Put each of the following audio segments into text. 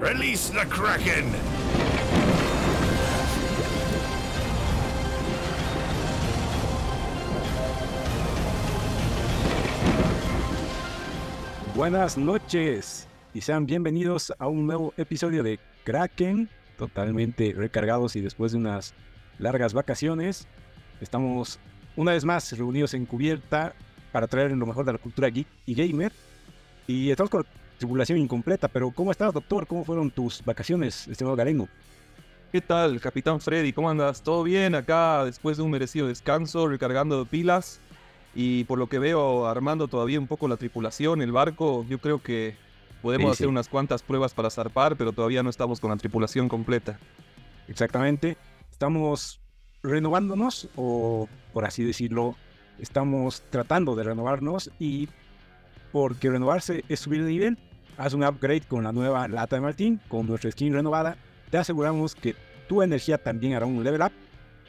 Release the Kraken! Buenas noches y sean bienvenidos a un nuevo episodio de Kraken, totalmente recargados y después de unas largas vacaciones. Estamos una vez más reunidos en cubierta para traer lo mejor de la cultura geek y gamer. Y estamos con tribulación incompleta, pero ¿cómo estás, doctor? ¿Cómo fueron tus vacaciones, estimado Galengo? ¿Qué tal, Capitán Freddy? ¿Cómo andas? ¿Todo bien acá después de un merecido descanso, recargando pilas? Y por lo que veo, armando todavía un poco la tripulación, el barco, yo creo que podemos Sí, hacer sí. unas cuantas pruebas para zarpar, pero todavía no estamos con la tripulación completa. Exactamente. Estamos renovándonos, o por así decirlo, estamos tratando de renovarnos y porque renovarse es subir de nivel, haz un upgrade con la nueva lata de Martín, con nuestra skin renovada, te aseguramos que tu energía también hará un level up,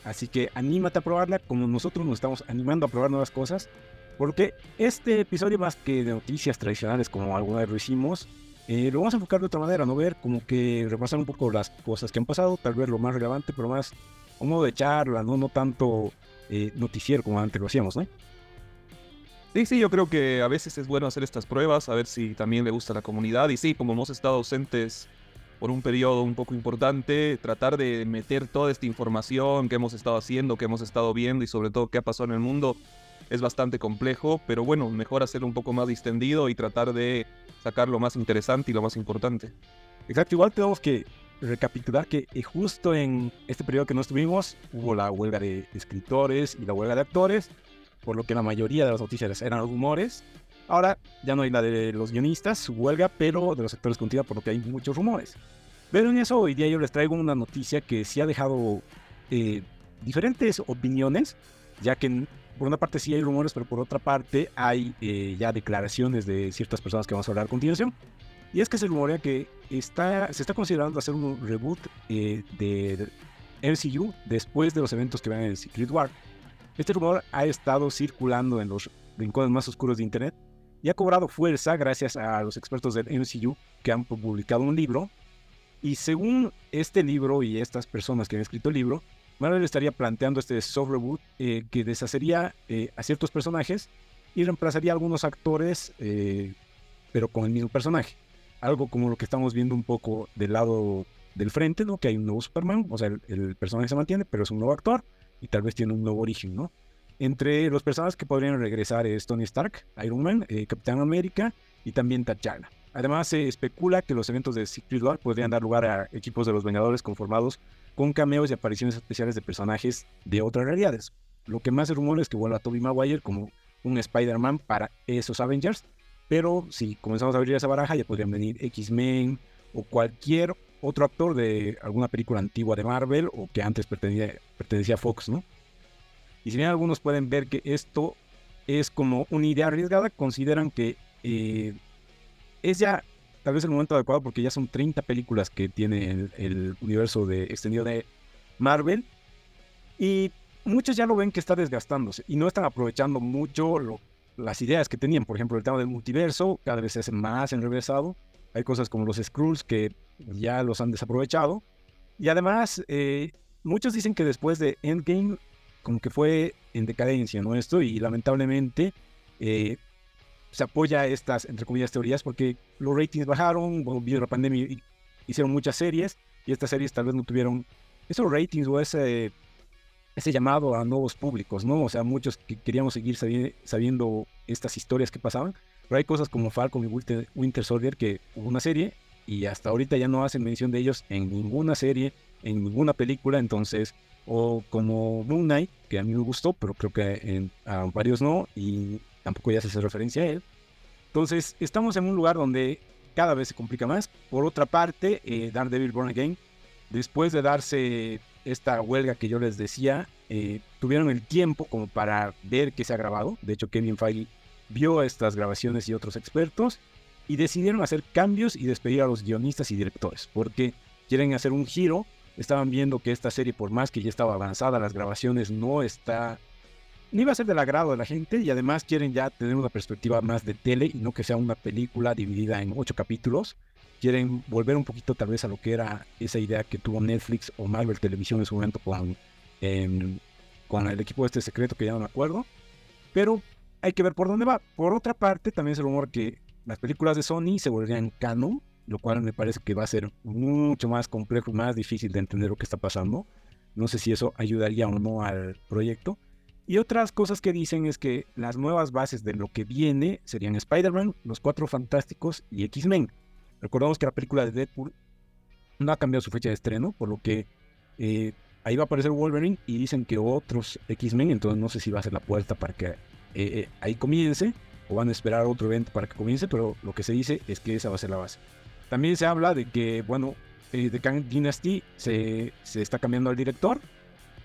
así que anímate a probarla como nosotros nos estamos animando a probar nuevas cosas, porque este episodio más que de noticias tradicionales como alguna vez lo hicimos, eh, lo vamos a enfocar de otra manera, ¿no? Ver como que repasar un poco las cosas que han pasado, tal vez lo más relevante, pero más a modo de charla, no, no tanto eh, noticiero como antes lo hacíamos, ¿no? Sí, sí, yo creo que a veces es bueno hacer estas pruebas, a ver si también le gusta la comunidad. Y sí, como hemos estado ausentes por un periodo un poco importante, tratar de meter toda esta información que hemos estado haciendo, que hemos estado viendo y sobre todo qué ha pasado en el mundo es bastante complejo, pero bueno, mejor hacerlo un poco más distendido y tratar de sacar lo más interesante y lo más importante. Exacto, igual tenemos que recapitular que eh, justo en este periodo que no estuvimos hubo la huelga de escritores y la huelga de actores, por lo que la mayoría de las noticias eran rumores. Ahora ya no hay la de los guionistas, huelga, pero de los actores continúa, por lo que hay muchos rumores. Pero en eso hoy día yo les traigo una noticia que sí ha dejado eh, diferentes opiniones, ya que por una parte sí hay rumores, pero por otra parte hay eh, ya declaraciones de ciertas personas que vamos a hablar a continuación. Y es que se rumorea que está, se está considerando hacer un reboot eh, de MCU después de los eventos que van en Secret War. Este rumor ha estado circulando en los rincones más oscuros de Internet y ha cobrado fuerza gracias a los expertos del MCU que han publicado un libro. Y según este libro y estas personas que han escrito el libro, Marvel estaría planteando este soft reboot eh, que deshacería eh, a ciertos personajes y reemplazaría a algunos actores, eh, pero con el mismo personaje algo como lo que estamos viendo un poco del lado del frente, ¿no? Que hay un nuevo Superman, o sea, el, el personaje se mantiene, pero es un nuevo actor y tal vez tiene un nuevo origen, ¿no? Entre los personajes que podrían regresar es Tony Stark, Iron Man, eh, Capitán América y también T'Challa. Además, se especula que los eventos de Secret War podrían dar lugar a equipos de los Vengadores conformados con cameos y apariciones especiales de personajes de otras realidades. Lo que más se rumora es que vuelva Tobey Maguire como un Spider-Man para esos Avengers, pero si comenzamos a abrir esa baraja, ya podrían venir X-Men o cualquier otro actor de alguna película antigua de Marvel o que antes pertenecía, pertenecía a Fox, ¿no? Y si bien algunos pueden ver que esto es como una idea arriesgada, consideran que eh, es ya tal vez el momento adecuado porque ya son 30 películas que tiene el, universo de extendido de Marvel y muchos ya lo ven que está desgastándose y no están aprovechando mucho las ideas que tenían. Por ejemplo, el tema del multiverso cada vez hace más enrevesado. Hay cosas como los Skrulls que ya los han desaprovechado. Y además, eh, muchos dicen que después de Endgame, como que fue en decadencia, ¿no? Esto, y lamentablemente eh, se apoya estas, entre comillas, teorías, porque los ratings bajaron, bueno, la pandemia hicieron muchas series, y estas series tal vez no tuvieron esos ratings o ese, ese llamado a nuevos públicos, ¿no? O sea, muchos que queríamos seguir sabi- sabiendo estas historias que pasaban, pero hay cosas como Falcon y Winter, Winter Soldier que hubo una serie y hasta ahorita ya no hacen mención de ellos en ninguna serie, en ninguna película, entonces, o como Moon Knight, que a mí me gustó, pero creo que en, a varios no, y tampoco ya se hace referencia a él. Entonces, estamos en un lugar donde cada vez se complica más. Por otra parte, eh, Daredevil Born Again, después de darse esta huelga que yo les decía, eh, tuvieron el tiempo como para ver qué se ha grabado. De hecho, Kevin Feige vio estas grabaciones y otros expertos y decidieron hacer cambios y despedir a los guionistas y directores, porque quieren hacer un giro. Estaban viendo que esta serie, por más que ya estaba avanzada, las grabaciones no está no iba a ser del agrado de la gente y además quieren ya tener una perspectiva más de tele y no que sea una película dividida en ocho capítulos. quieren volver un poquito tal vez a lo que era esa idea que tuvo Netflix o Marvel Televisión en su momento con, em, con el equipo este secreto que ya no me acuerdo. Pero hay que ver por dónde va. Por otra parte, también es el rumor que las películas de Sony se volverían canon, lo cual me parece que va a ser mucho más complejo más difícil de entender lo que está pasando. No sé si eso ayudaría o no al proyecto. Y otras cosas que dicen es que las nuevas bases de lo que viene serían Spider-Man, Los Cuatro Fantásticos y X-Men. Recordamos que la película de Deadpool no ha cambiado su fecha de estreno, por lo que eh, ahí va a aparecer Wolverine y dicen que otros X-Men, entonces no sé si va a ser la puerta para que eh, eh, ahí comience o van a esperar otro evento para que comience, pero lo que se dice es que esa va a ser la base. También se habla de que, bueno, de Kang Dynasty se, se está cambiando al director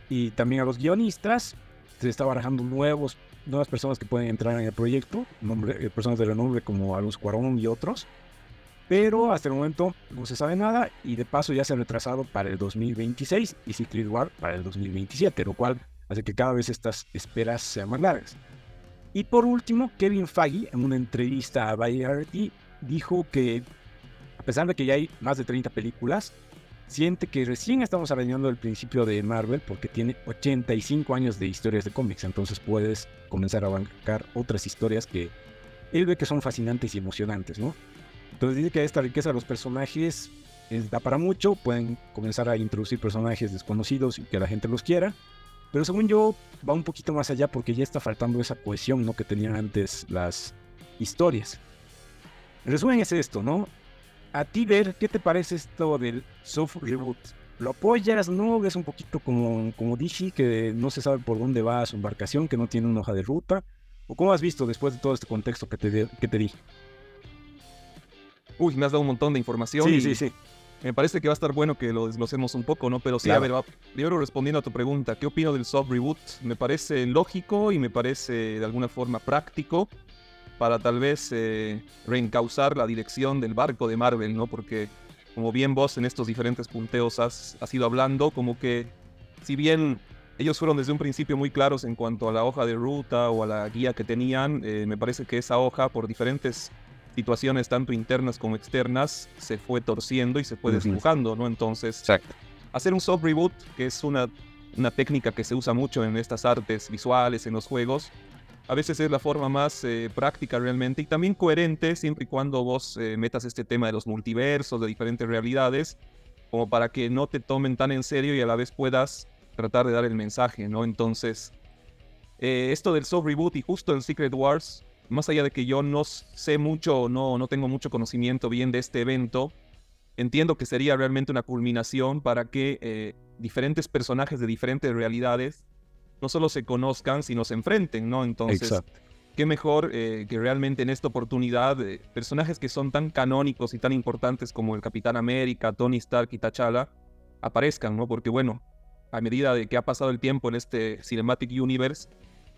y también a los guionistas. Se está barajando nuevos, nuevas personas que pueden entrar en el proyecto, nombre, personas de renombre como Alonso Cuarón y otros pero hasta el momento no se sabe nada y de paso ya se ha retrasado para el 2026 y Secret War para el 2027, lo cual hace que cada vez estas esperas sean más largas. Y por último, Kevin Feige en una entrevista a Variety dijo que a pesar de que ya hay más de 30 películas, siente que recién estamos arañando el principio de Marvel porque tiene 85 años de historias de cómics, entonces puedes comenzar a bancar otras historias que él ve que son fascinantes y emocionantes, ¿no? Entonces dice que esta riqueza de los personajes da para mucho, pueden comenzar a introducir personajes desconocidos y que la gente los quiera, pero según yo va un poquito más allá porque ya está faltando esa cohesión ¿no? que tenían antes las historias. El resumen es esto, ¿no? A ti ver, ¿qué te parece esto del soft reboot? ¿Lo apoyas? ¿No? ¿Ves un poquito como, como Dishi, que no se sabe por dónde va su embarcación, que no tiene una hoja de ruta? ¿O cómo has visto después de todo este contexto que te, que te di? Uy, me has dado un montón de información. Sí, sí, sí. Me parece que va a estar bueno que lo desglosemos un poco, ¿no? Pero sí, a ver, primero respondiendo a tu pregunta, ¿qué opino del soft reboot? Me parece lógico y me parece de alguna forma práctico para tal vez eh, reencauzar la dirección del barco de Marvel, ¿no? Porque como bien vos en estos diferentes punteos has, ido hablando, como que si bien ellos fueron desde un principio muy claros en cuanto a la hoja de ruta o a la guía que tenían, eh, me parece que esa hoja por diferentes situaciones tanto internas como externas se fue torciendo y se fue desdibujando, ¿no? Entonces, hacer un soft reboot, que es una, una técnica que se usa mucho en estas artes visuales, en los juegos, a veces es la forma más eh, práctica realmente y también coherente siempre y cuando vos eh, metas este tema de los multiversos, de diferentes realidades, como para que no te tomen tan en serio y a la vez puedas tratar de dar el mensaje, ¿no? Entonces, eh, esto del soft reboot y justo en Secret Wars más allá de que yo no sé mucho o no, no tengo mucho conocimiento bien de este evento, entiendo que sería realmente una culminación para que eh, diferentes personajes de diferentes realidades no solo se conozcan, sino se enfrenten, ¿no? Entonces, qué mejor eh, que realmente en esta oportunidad eh, personajes que son tan canónicos y tan importantes como el Capitán América, Tony Stark y T'Challa aparezcan, ¿no? Porque bueno, a medida de que ha pasado el tiempo en este Cinematic Universe,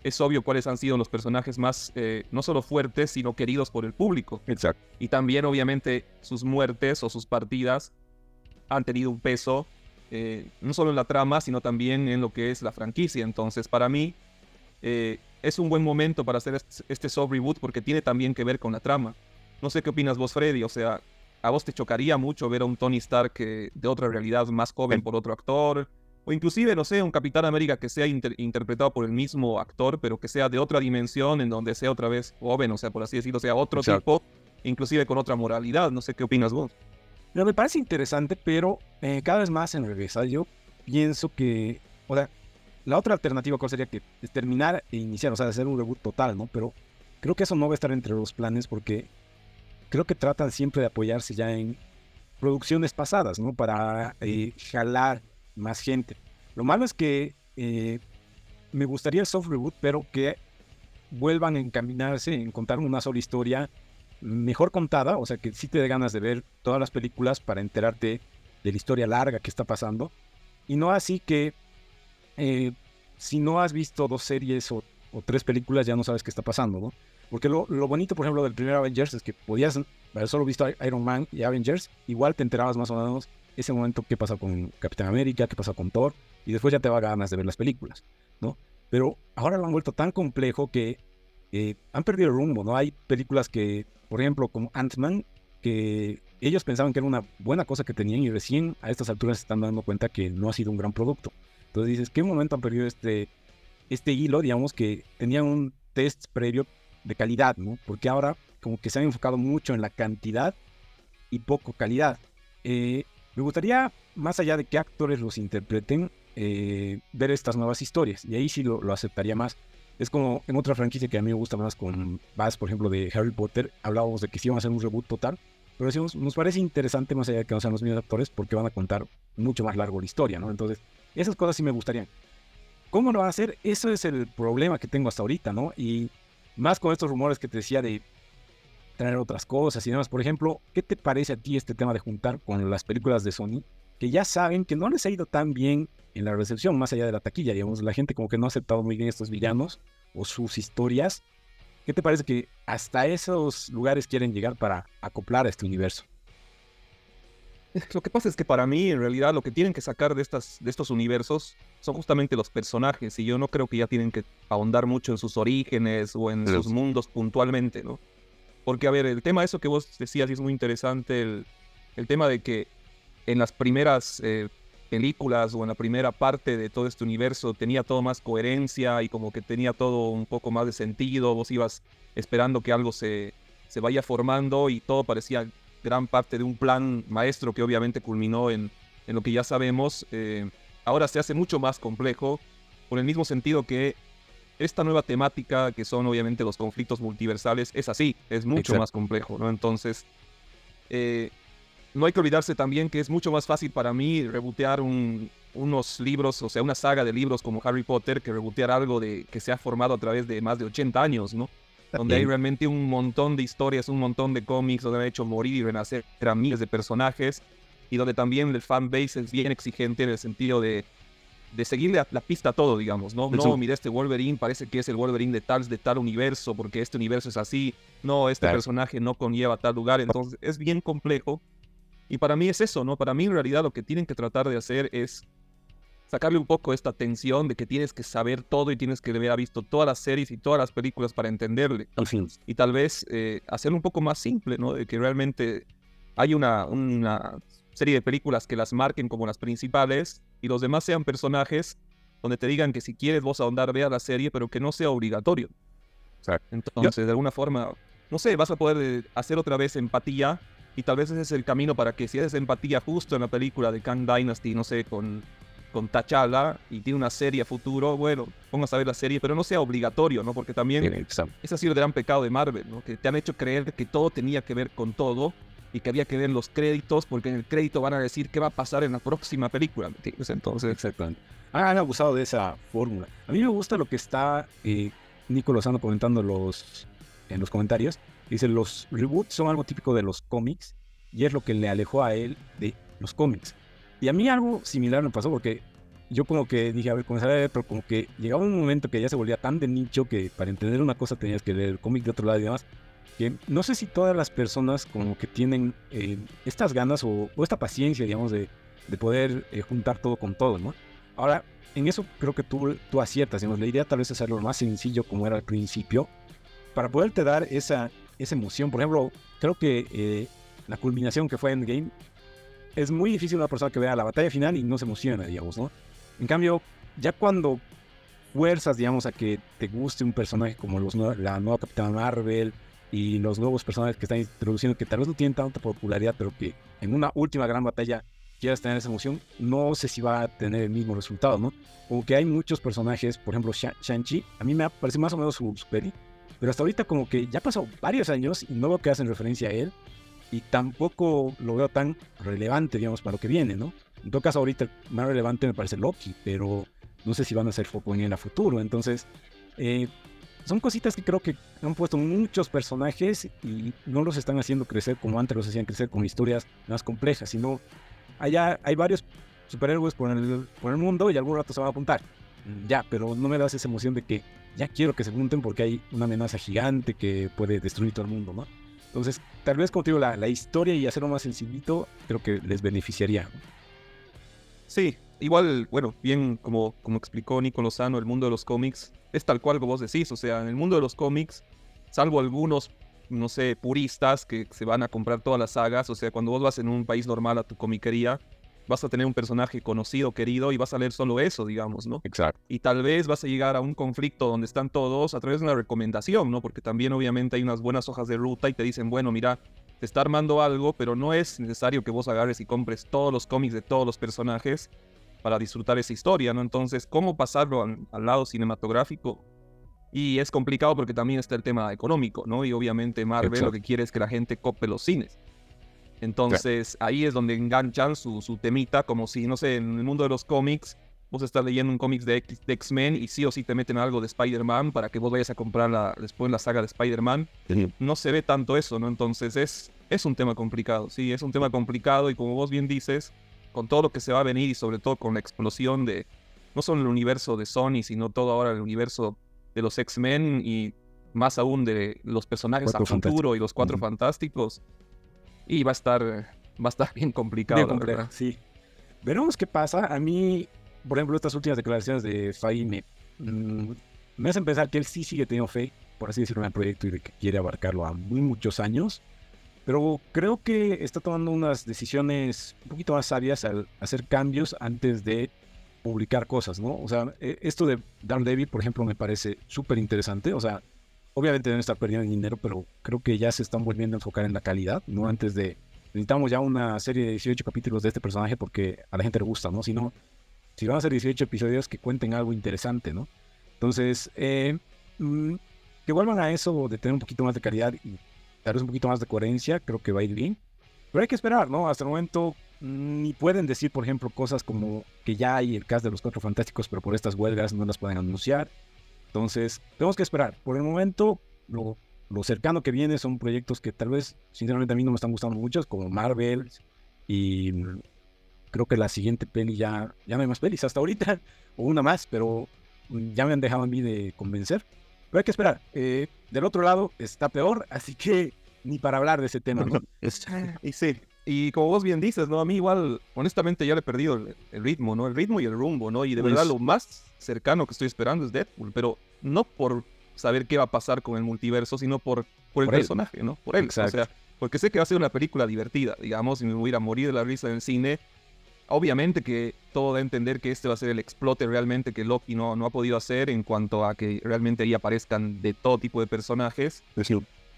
es obvio cuáles han sido los personajes más, eh, no solo fuertes, sino queridos por el público. Exacto. Y también, obviamente, sus muertes o sus partidas han tenido un peso, eh, no solo en la trama, sino también en lo que es la franquicia. Entonces, para mí, eh, es un buen momento para hacer este soft reboot porque tiene también que ver con la trama. No sé qué opinas vos, Freddy. O sea, ¿a vos te chocaría mucho ver a un Tony Stark de otra realidad más joven por otro actor? O inclusive, no sé, un Capitán América que sea interpretado por el mismo actor, pero que sea de otra dimensión, en donde sea otra vez joven, o sea, por así decirlo, sea otro tipo, inclusive con otra moralidad. No sé qué opinas vos. me parece interesante, pero eh, cada vez más en regresa. Yo pienso que, o sea, la otra alternativa sería que terminar e iniciar, o sea, hacer un reboot total, ¿no? Pero creo que eso no va a estar entre los planes porque creo que tratan siempre de apoyarse ya en producciones pasadas, ¿no? Para eh, jalar más gente. Lo malo es que eh, me gustaría el soft reboot, pero que vuelvan a encaminarse en contar una sola historia mejor contada, o sea, que sí te dé ganas de ver todas las películas para enterarte de la historia larga que está pasando. Y no así que eh, si no has visto dos series o, tres películas ya no sabes qué está pasando, ¿no? Porque lo, lo, bonito, por ejemplo, del primer Avengers es que podías haber solo visto Iron Man y Avengers, igual te enterabas más o menos ese momento qué pasa con Capitán América, qué pasa con Thor, y después ya te va ganas de ver las películas, ¿no? Pero ahora lo han vuelto tan complejo que eh, han perdido el rumbo, ¿no? Hay películas que, por ejemplo, como Ant-Man, que ellos pensaban que era una buena cosa que tenían y recién a estas alturas se están dando cuenta que no ha sido un gran producto. Entonces dices, ¿qué momento han perdido este, este hilo? Digamos que tenían un test previo de calidad, ¿no? Porque ahora como que se han enfocado mucho en la cantidad y poco calidad. Eh, me gustaría, más allá de qué actores los interpreten, eh, ver estas nuevas historias. Y ahí sí lo, aceptaría más. Es como en otra franquicia que a mí me gusta más con Bass, por ejemplo, de Harry Potter, hablábamos de que sí iban a hacer un reboot total, pero decimos, nos parece interesante más allá de que no sean los mismos actores porque van a contar mucho más largo la historia, ¿no? Entonces, esas cosas sí me gustarían. ¿Cómo lo van a hacer? Eso es el problema que tengo hasta ahorita, ¿no? Y más con estos rumores que te decía de traer otras cosas y demás. Por ejemplo, ¿qué te parece a ti este tema de juntar con las películas de Sony? Que ya saben que no les ha ido tan bien en la recepción, más allá de la taquilla, digamos, la gente como que no ha aceptado muy bien estos villanos o sus historias. ¿Qué te parece que hasta esos lugares quieren llegar para acoplar a este universo? Lo que pasa es que para mí, en realidad, lo que tienen que sacar de, estas, de estos universos son justamente los personajes, y yo no creo que ya tienen que ahondar mucho en sus orígenes o en sus mundos puntualmente, ¿no? Porque, a ver, el tema, eso que vos decías, es muy interesante, el, el tema de que en las primeras eh, películas o en la primera parte de todo este universo tenía todo más coherencia y como que tenía todo un poco más de sentido, vos ibas esperando que algo se, se vaya formando y todo parecía gran parte de un plan maestro que obviamente culminó en, en lo que ya sabemos. Eh, ahora se hace mucho más complejo, por el mismo sentido que esta nueva temática, que son obviamente los conflictos multiversales, es así, es mucho más complejo, ¿no? Entonces, eh, no hay que olvidarse también que es mucho más fácil para mí rebotear unos libros, o sea, una saga de libros como Harry Potter, que rebotear algo de, que se ha formado a través de más de 80 años, ¿no? Donde hay realmente un montón de historias, un montón de cómics, donde han hecho morir y renacer a miles de personajes, y donde también el fanbase es bien exigente en el sentido de de seguirle la, pista a todo, digamos, ¿no? No, mira, este Wolverine parece que es el Wolverine de tal, de tal universo, porque este universo es así. No, este personaje no conlleva tal lugar. Entonces, es bien complejo. Y para mí es eso, ¿no? Para mí, en realidad, lo que tienen que tratar de hacer es sacarle un poco esta tensión de que tienes que saber todo y tienes que haber visto todas las series y todas las películas para entenderle. Y tal vez eh, hacerlo un poco más simple, ¿no? De que realmente hay una, una serie de películas que las marquen como las principales y los demás sean personajes donde te digan que si quieres vos ahondar, vea la serie, pero que no sea obligatorio. Entonces, de alguna forma, no sé, vas a poder eh, hacer otra vez empatía y tal vez ese es el camino para que si haces empatía justo en la película de Kang Dynasty, no sé, con, con T'Challa y tiene una serie a futuro, bueno, pongas a ver la serie, pero no sea obligatorio, ¿no? Porque también ese ha sido el gran pecado de Marvel, ¿no? Que te han hecho creer que todo tenía que ver con todo y que había que ver los créditos, porque en el crédito van a decir qué va a pasar en la próxima película. Entonces, exactamente. Han abusado de esa fórmula. A mí me gusta lo que está eh, Nico Lozano comentando los, en los comentarios. Dice, los reboots son algo típico de los cómics y es lo que le alejó a él de los cómics. Y a mí algo similar me pasó porque yo como que dije, a ver, comenzar a ver, pero como que llegaba un momento que ya se volvía tan de nicho que para entender una cosa tenías que leer el cómic de otro lado y demás que no sé si todas las personas como que tienen eh, estas ganas o, esta paciencia, digamos, de, poder eh, juntar todo con todo, ¿no? Ahora, en eso creo que tú, tú aciertas, digamos, la idea tal vez es hacerlo más sencillo como era al principio, para poderte dar esa, esa emoción. Por ejemplo, creo que eh, la culminación que fue Endgame, es muy difícil una persona que vea la batalla final y no se emociona, digamos, ¿no? En cambio, ya cuando fuerzas, digamos, a que te guste un personaje como los, la nueva Capitana Marvel, y los nuevos personajes que están introduciendo que tal vez no tienen tanta popularidad, pero que en una última gran batalla quieras tener esa emoción, no sé si va a tener el mismo resultado, ¿no? Como que hay muchos personajes, por ejemplo, Shang-Chi, a mí me parece más o menos su, peli, pero hasta ahorita como que ya pasado varios años y no veo que hacen referencia a él y tampoco lo veo tan relevante, digamos, para lo que viene, ¿no? En todo caso, ahorita más relevante me parece Loki, pero no sé si van a ser foco en el futuro, entonces... Eh, son cositas que creo que han puesto muchos personajes y no los están haciendo crecer como antes los hacían crecer con historias más complejas, sino allá hay varios superhéroes por el, por el mundo y algún rato se van a apuntar. Ya, pero no me das esa emoción de que ya quiero que se junten porque hay una amenaza gigante que puede destruir todo el mundo, ¿no? Entonces, tal vez como te digo, la, la historia y hacerlo más sencillito, creo que les beneficiaría. Sí, igual, bueno, bien como, como explicó Nico Lozano, el mundo de los cómics es tal cual como vos decís, o sea, en el mundo de los cómics, salvo algunos no sé, puristas que se van a comprar todas las sagas. O sea, cuando vos vas en un país normal a tu comiquería, vas a tener un personaje conocido, querido, y vas a leer solo eso, digamos, ¿no? Exacto. Y tal vez vas a llegar a un conflicto donde están todos a través de una recomendación, ¿no? Porque también obviamente hay unas buenas hojas de ruta y te dicen, bueno, mira, te está armando algo, pero no es necesario que vos agarres y compres todos los cómics de todos los personajes para disfrutar esa historia, ¿no? Entonces, ¿cómo pasarlo al, al lado cinematográfico? Y es complicado porque también está el tema económico, ¿no? Y obviamente Marvel Exacto. lo que quiere es que la gente cope los cines. Entonces ahí es donde enganchan su, su temita, como si, no sé, en el mundo de los cómics, vos estás leyendo un cómic de X-Men y sí o sí te meten algo de Spider-Man para que vos vayas a comprar la- después la saga de Spider-Man. No se ve tanto eso, ¿no? Entonces es, es un tema complicado, sí, es un tema complicado y como vos bien dices, con todo lo que se va a venir y sobre todo con la explosión de no solo el universo de Sony, sino todo ahora el universo de los X-Men y más aún de los personajes Cuatro a futuro y los cuatro fantásticos. Y va a estar, va a estar bien complicado. Bien complejo, verdad. sí. Veremos qué pasa. A mí, por ejemplo, estas últimas declaraciones de Fay me, mm, me hacen pensar que él sí sigue teniendo fe, por así decirlo, en el proyecto y de que quiere abarcarlo a muy muchos años. Pero creo que está tomando unas decisiones un poquito más sabias al hacer cambios antes de publicar cosas, ¿no? O sea, e- esto de Daredevil, por ejemplo, me parece súper interesante. O sea, obviamente deben estar perdiendo dinero, pero creo que ya se están volviendo a enfocar en la calidad, ¿no? Antes de... Necesitamos ya una serie de 18 capítulos de este personaje porque a la gente le gusta, ¿no? Si si van a ser 18 episodios que cuenten algo interesante, ¿no? Entonces, eh, mm, que vuelvan a eso de tener un poquito más de calidad y tal un poquito más de coherencia, creo que va a ir bien. Pero hay que esperar, ¿no? Hasta el momento mm, ni pueden decir, por ejemplo, cosas como que ya hay el cast de los Cuatro Fantásticos, pero por estas huelgas no las pueden anunciar. Entonces, tenemos que esperar. Por el momento, lo, lo cercano que viene son proyectos que tal vez, sinceramente, a mí no me están gustando muchos, como Marvel. Y mm, creo que la siguiente peli ya, ya no hay más pelis hasta ahorita, o una más, pero mm, ya me han dejado a mí de convencer. Pero hay que esperar. Eh, del otro lado está peor, así que ni para hablar de ese tema, ¿no? Sí, y como vos bien dices, ¿no? A mí igual, honestamente, ya le he perdido el, el ritmo, ¿no? El ritmo y el rumbo, ¿no? Y de Pues- verdad lo más cercano que estoy esperando es Deadpool, pero no por saber qué va a pasar con el multiverso, sino por, por el Por él. personaje, ¿no? Por él. Exacto. O sea, porque sé que va a ser una película divertida, digamos, y me voy a ir a morir de la risa en el cine. Obviamente que todo da a entender que este va a ser el explote realmente que Loki no, no ha podido hacer en cuanto a que realmente ahí aparezcan de todo tipo de personajes.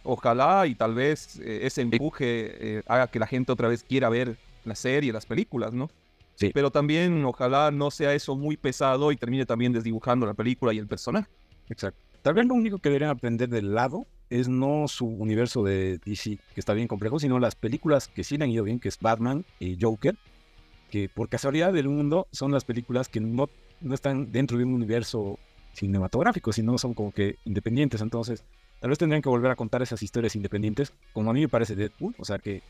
Ojalá y tal vez eh, ese empuje eh, haga que la gente otra vez quiera ver la serie, las películas, ¿no? Sí. Pero también ojalá no sea eso muy pesado y termine también desdibujando la película y el personaje. Exacto. Tal vez lo único que deberían aprender del lado es no su universo de DC, que está bien complejo, sino las películas que sí le han ido bien, que es Batman y Joker, que por casualidad del mundo son las películas que no, no están dentro de un universo cinematográfico, sino son como que independientes. Entonces, tal vez tendrían que volver a contar esas historias independientes, como a mí me parece Deadpool. O sea que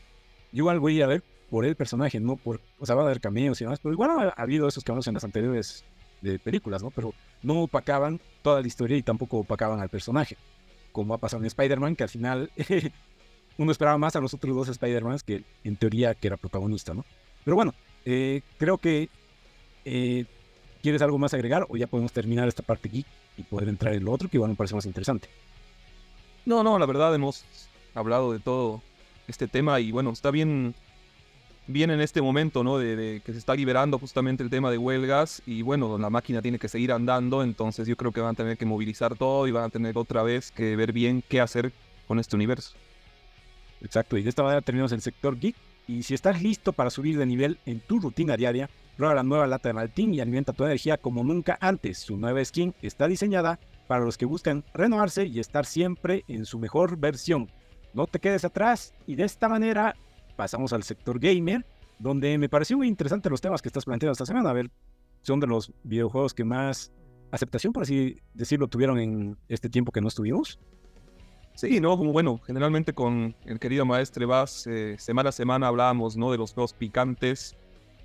yo igual voy a ver por el personaje, no por. O sea, va a haber cameos y demás, pero igual ha, ha habido esos cameos en las anteriores de películas, ¿no? Pero no opacaban toda la historia y tampoco opacaban al personaje. Como ha pasado en Spider-Man, que al final uno esperaba más a los otros dos Spider-Mans que en teoría que era protagonista, ¿no? Pero bueno, eh, creo que eh, ¿quieres algo más agregar o ya podemos terminar esta parte aquí y poder entrar en lo otro que igual me parece más interesante? No, no, la verdad hemos hablado de todo este tema y bueno, está bien, bien en este momento, ¿no? De, que se está liberando justamente el tema de huelgas y bueno, la máquina tiene que seguir andando, entonces yo creo que van a tener que movilizar todo y van a tener otra vez que ver bien qué hacer con este universo. Exacto, y de esta manera terminamos el sector geek. Y si estás listo para subir de nivel en tu rutina diaria, prueba la nueva lata de Maltín y alimenta tu energía como nunca antes. Su nueva skin está diseñada para los que buscan renovarse y estar siempre en su mejor versión. No te quedes atrás y de esta manera pasamos al sector gamer, donde me pareció muy interesante los temas que estás planteando esta semana. A ver, son de los videojuegos que más aceptación, por así decirlo, tuvieron en este tiempo que no estuvimos. Sí, ¿no? Bueno, generalmente con el querido maestre Vaz, eh, semana a semana hablábamos, ¿no? De los juegos picantes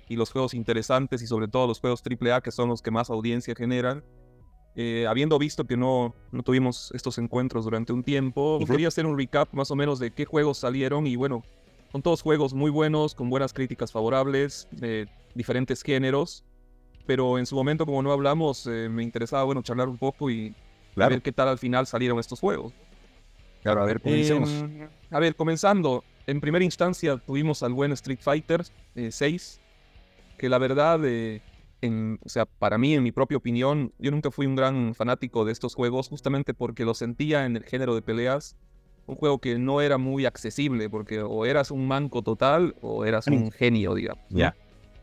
y los juegos interesantes y sobre todo los juegos AAA que son los que más audiencia generan. Eh, habiendo visto que no, no tuvimos estos encuentros durante un tiempo, Ujú. quería hacer un recap más o menos de qué juegos salieron y bueno, son todos juegos muy buenos, con buenas críticas favorables, de diferentes géneros, pero en su momento como no hablamos, eh, me interesaba, bueno, charlar un poco y ver qué tal al final salieron estos juegos. Claro, a ver, comencemos. Em, a ver, comenzando. En primera instancia tuvimos al buen Street Fighter 6, que la verdad, eh, en, o sea, para mí, en mi propia opinión, yo nunca fui un gran fanático de estos juegos, justamente porque lo sentía en el género de peleas un juego que no era muy accesible, porque o eras un manco total o eras un genio, digamos. Ya.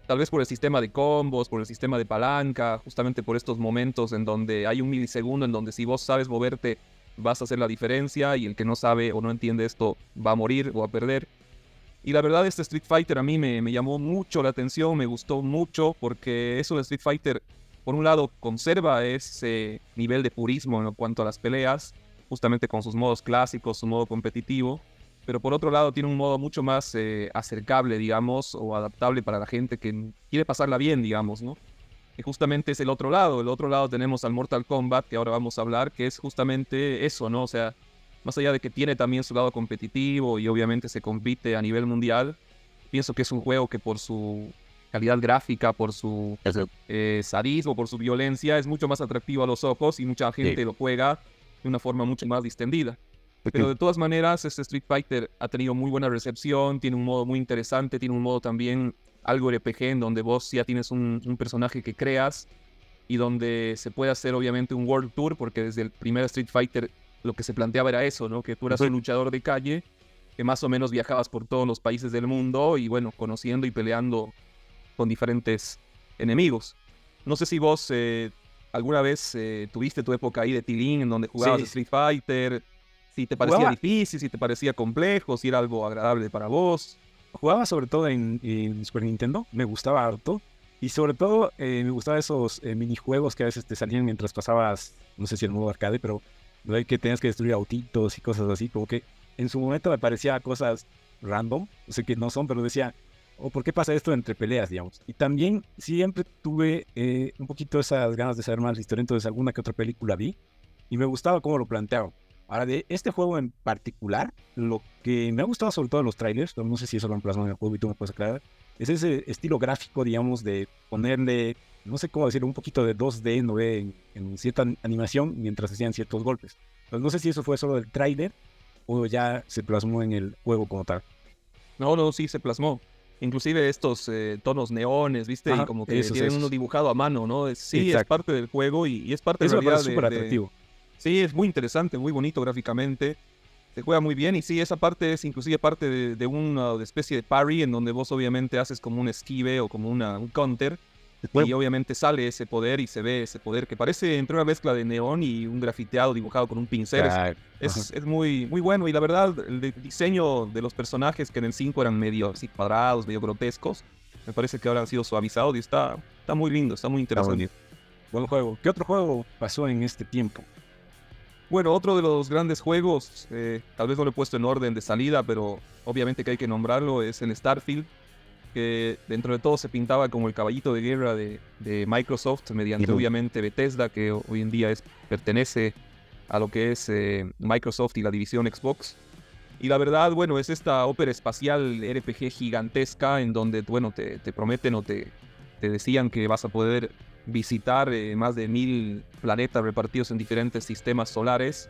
Tal vez por el sistema de combos, por el sistema de palanca, justamente por estos momentos en donde hay un milisegundo en donde si vos sabes moverte vas a hacer la diferencia y el que no sabe o no entiende esto va a morir o a perder. Y la verdad este Street Fighter a mí me, llamó mucho la atención, me gustó mucho porque eso de Street Fighter, por un lado, conserva ese nivel de purismo en cuanto a las peleas, justamente con sus modos clásicos, su modo competitivo, pero por otro lado tiene un modo mucho más eh, acercable, digamos, o adaptable para la gente que quiere pasarla bien, digamos, ¿no? Y justamente es el otro lado, el otro lado tenemos al Mortal Kombat, que ahora vamos a hablar, que es justamente eso, ¿no? O sea, más allá de que tiene también su lado competitivo y obviamente se compite a nivel mundial, pienso que es un juego que por su calidad gráfica, por su eh, sadismo, por su violencia, es mucho más atractivo a los ojos y mucha gente lo juega de una forma mucho más distendida. Pero de todas maneras, este Street Fighter ha tenido muy buena recepción, tiene un modo muy interesante, tiene un modo también algo RPG en donde vos ya tienes un, personaje que creas y donde se puede hacer obviamente un World Tour, porque desde el primer Street Fighter lo que se planteaba era eso, ¿no? Que tú eras un luchador de calle, que más o menos viajabas por todos los países del mundo y bueno, conociendo y peleando con diferentes enemigos. No sé si vos eh, ¿Alguna vez eh, tuviste tu época ahí de Tilín en donde jugabas Street Fighter? Si te parecía difícil, si te parecía complejo, si era algo agradable para vos. Jugaba sobre todo en, Super Nintendo, me gustaba harto. Y sobre todo eh, me gustaban esos eh, minijuegos que a veces te salían mientras pasabas, no sé si el modo arcade, pero no que tenías que destruir autitos y cosas así. Como que en su momento me parecía cosas random, no sé qué no son, pero decía, o por qué pasa esto entre peleas, digamos. Y también siempre tuve eh, un poquito esas ganas de saber más la historia, entonces alguna que otra película vi y me gustaba cómo lo planteaban. Ahora, de este juego en particular, lo que me ha gustado sobre todo en los trailers, no sé si eso lo han plasmado en el juego y tú me puedes aclarar, es ese estilo gráfico, digamos, de ponerle, no sé cómo decir, un poquito de 2D, no en, en cierta animación mientras hacían ciertos golpes. Entonces, no sé si eso fue solo del trailer o ya se plasmó en el juego como tal. No, no, sí se plasmó. Inclusive estos eh, tonos neones, ¿viste? y como que tienen uno dibujado a mano, ¿no? sí, es parte del juego y, es parte de la es súper atractivo. Sí, es muy interesante, muy bonito gráficamente. Se juega muy bien y sí, esa parte es inclusive parte de, una especie de parry en donde vos obviamente haces como un esquive o como una, un counter y obviamente sale ese poder y se ve ese poder que parece entre una mezcla de neón y un grafiteado dibujado con un pincel. Es, es, muy, muy bueno. Y la verdad, el diseño de los personajes que en el 5 eran medio así cuadrados, medio grotescos, me parece que ahora han sido suavizados y está, está muy lindo, está muy interesante. Buen juego. ¿Qué otro juego pasó en este tiempo? Bueno, otro de los grandes juegos, eh, tal vez no lo he puesto en orden de salida, pero obviamente que hay que nombrarlo, es el Starfield que dentro de todo se pintaba como el caballito de guerra de, Microsoft, mediante obviamente Bethesda, que hoy en día es, pertenece a lo que es eh, Microsoft y la división Xbox. Y la verdad, bueno, es esta ópera espacial RPG gigantesca en donde, bueno, te, prometen o te, te, decían que vas a poder visitar eh, más de mil planetas repartidos en diferentes sistemas solares.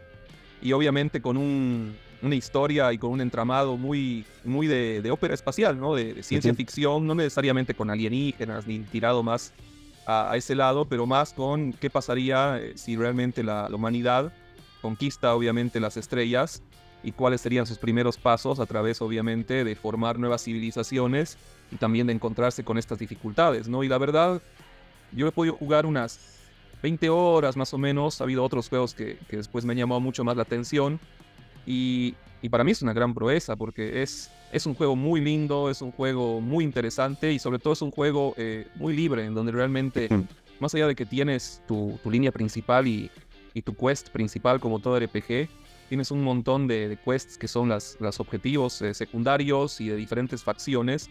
Y obviamente con un, una historia y con un entramado muy, muy de, ópera espacial, ¿no? De, ciencia ficción, no necesariamente con alienígenas ni tirado más a, ese lado, pero más con qué pasaría eh, si realmente la, humanidad conquista obviamente las estrellas y cuáles serían sus primeros pasos a través obviamente de formar nuevas civilizaciones y también de encontrarse con estas dificultades, ¿no? Y la verdad, yo he podido jugar unas 20 horas más o menos, ha habido otros juegos que, que después me han llamado mucho más la atención, y, para mí es una gran proeza porque es, es un juego muy lindo, es un juego muy interesante y sobre todo es un juego eh, muy libre en donde realmente, más allá de que tienes tu, línea principal y, tu quest principal como todo RPG, tienes un montón de, quests que son las, los objetivos eh, secundarios y de diferentes facciones,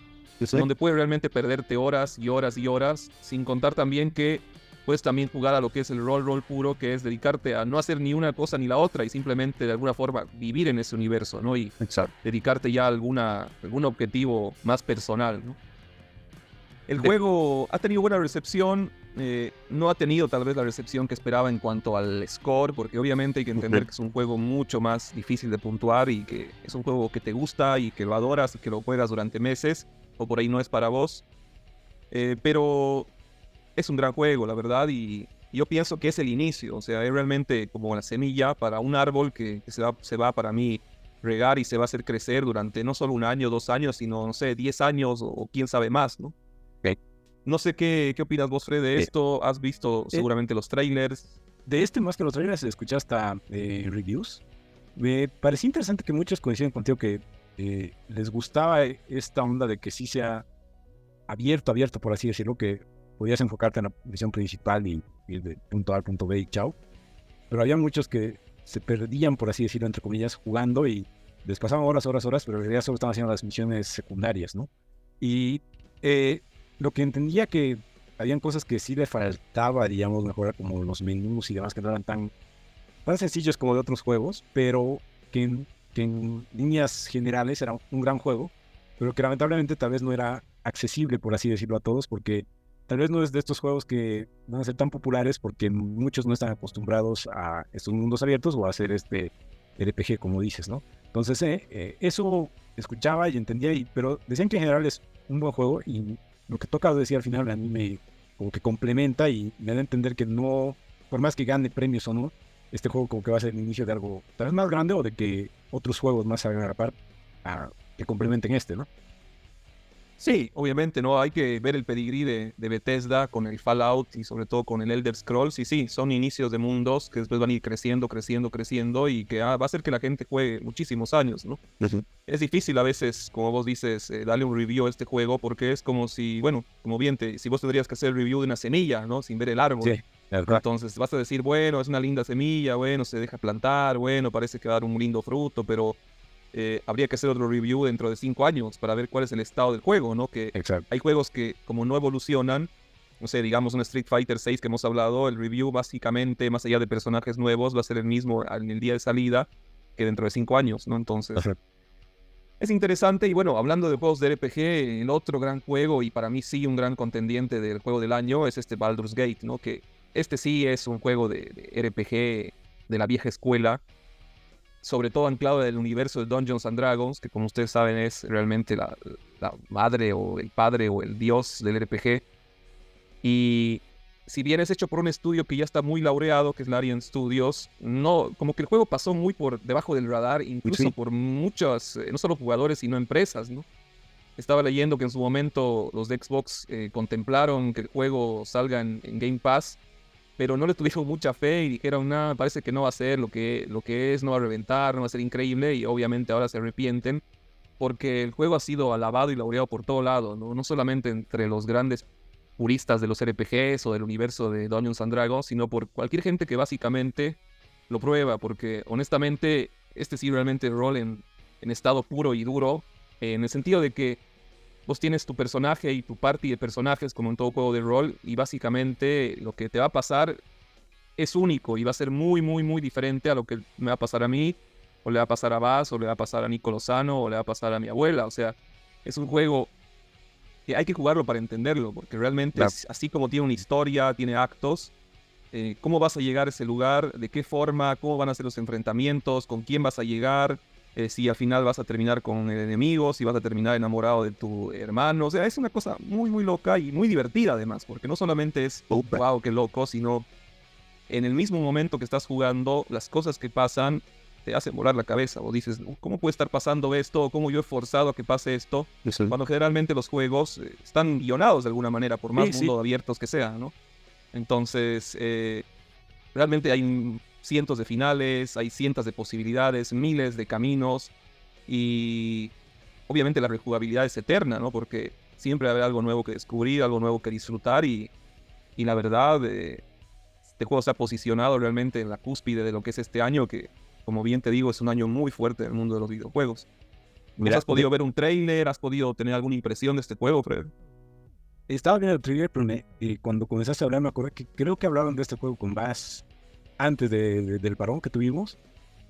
donde puedes realmente perderte horas y horas y horas, sin contar también que puedes también jugar a lo que es el rol rol puro, que es dedicarte a no hacer ni una cosa ni la otra y simplemente de alguna forma vivir en ese universo, ¿no? Y dedicarte ya a alguna, algún objetivo más personal, ¿no? El juego ha tenido buena recepción, eh, no ha tenido tal vez la recepción que esperaba en cuanto al score, porque obviamente hay que entender que es un juego mucho más difícil de puntuar y que es un juego que te gusta y que lo adoras y que lo juegas durante meses, o por ahí no es para vos. Eh, pero es un gran juego, la verdad, y yo pienso que es el inicio, o sea, es realmente como la semilla para un árbol que, se, va, se va para mí regar y se va a hacer crecer durante no solo un año, dos años, sino, no sé, diez años o quién sabe más, ¿no? No sé qué, qué opinas vos, Fred, de esto. ¿Has visto seguramente los trailers? De este, más que los trailers, escuché hasta eh, reviews. Me pareció interesante que muchos coinciden contigo que eh, les gustaba esta onda de que sí sea abierto, abierto, por así decirlo, que podías enfocarte en la visión principal y ir de punto A al punto B y chao. Pero había muchos que se perdían, por así decirlo, entre comillas, jugando y les pasaban horas, horas, horas, pero en realidad solo estaban haciendo las misiones secundarias, ¿no? Y eh, lo que entendía que habían cosas que sí le faltaba, digamos, mejorar, como los menús y demás, que no eran tan, tan sencillos como de otros juegos, pero que en, que en líneas generales era un gran juego, pero que lamentablemente tal vez no era accesible, por así decirlo, a todos, porque tal vez no es de estos juegos que van a ser tan populares porque muchos no están acostumbrados a estos mundos abiertos o a hacer este RPG, como dices, ¿no? Entonces, eh, eh, eso escuchaba y entendía, y, pero decían que en general es un buen juego y lo que toca decir al final a mí me como que complementa y me da a entender que no, por más que gane premios o no, este juego como que va a ser el inicio de algo tal vez más grande o de que otros juegos más se a a, que complementen este, ¿no? Sí, obviamente, ¿no? Hay que ver el pedigrí de, Bethesda con el Fallout y sobre todo con el Elder Scrolls. Y sí, son inicios de mundos que después van a ir creciendo, creciendo, creciendo y que ah, va a hacer que la gente juegue muchísimos años, ¿no? Es difícil a veces, como vos dices, eh, darle un review a este juego porque es como si, bueno, como bien, te, si vos tendrías que hacer el review de una semilla, ¿no? Sin ver el árbol. Sí. Entonces vas a decir, bueno, es una linda semilla, bueno, se deja plantar, bueno, parece que va a dar un lindo fruto, pero eh, habría que hacer otro review dentro de cinco años para ver cuál es el estado del juego, ¿no? Que hay juegos que como no evolucionan, no sé, digamos un Street Fighter 6 que hemos hablado, el review básicamente, más allá de personajes nuevos, va a ser el mismo en el día de salida que dentro de cinco años, ¿no? Entonces... Es interesante y bueno, hablando de juegos de RPG, el otro gran juego y para mí sí un gran contendiente del juego del año es este Baldur's Gate, ¿no? Que este sí es un juego de RPG de la vieja escuela, sobre todo anclado en el universo de Dungeons and Dragons, que como ustedes saben es realmente la, madre o el padre o el dios del RPG. Y si bien es hecho por un estudio que ya está muy laureado, que es Larian Studios, no, como que el juego pasó muy por debajo del radar, incluso por muchos, eh, no solo jugadores, sino empresas, ¿no? Estaba leyendo que en su momento los de Xbox eh, contemplaron que el juego salga en Game Pass pero no le tuvieron mucha fe y dijeron, nada, parece que no va a ser lo que, lo que es, no va a reventar, no va a ser increíble y obviamente ahora se arrepienten porque el juego ha sido alabado y laureado por todo lado, ¿no? no solamente entre los grandes puristas de los RPGs o del universo de Dungeons and Dragons, sino por cualquier gente que básicamente lo prueba, porque honestamente este sí realmente rol en, en estado puro y duro, en el sentido de que vos tienes tu personaje y tu party de personajes como en todo juego de rol y básicamente lo que te va a pasar es único y va a ser muy, muy, muy diferente a lo que me va a pasar a mí, o le va a pasar a Baz, o le va a pasar a Nico Lozano, o le va a pasar a mi abuela. O sea, es un juego que hay que jugarlo para entenderlo, porque realmente así como tiene una historia, tiene actos, eh, cómo vas a llegar a ese lugar, de qué forma, cómo van a ser los enfrentamientos, con quién vas a llegar, eh, si al final vas a terminar con el enemigo, si vas a terminar enamorado de tu hermano. O sea, es una cosa muy, muy loca y muy divertida además, porque no solamente es, wow, qué loco, sino en el mismo momento que estás jugando, las cosas que pasan te hacen volar la cabeza. O dices, ¿cómo puede estar pasando esto? ¿Cómo yo he forzado a que pase esto? Cuando generalmente los juegos eh, están guionados de alguna manera, por más mundo abiertos que sean, ¿no? Entonces, eh, realmente hay cientos de finales, hay cientos de posibilidades, miles de caminos y obviamente la rejugabilidad es eterna, ¿no? Porque siempre haber algo nuevo que descubrir, algo nuevo que disfrutar y, y la verdad, eh, este juego se ha posicionado realmente en la cúspide de lo que es este año, que como bien te digo es un año muy fuerte en el mundo de los videojuegos. ¿Has podido ver un trailer? ¿Has podido tener alguna impresión de este juego, Fred? Estaba viendo el trailer, pero y cuando comenzaste a hablar me acordé que creo que hablaron de este juego con Bass antes del parón que tuvimos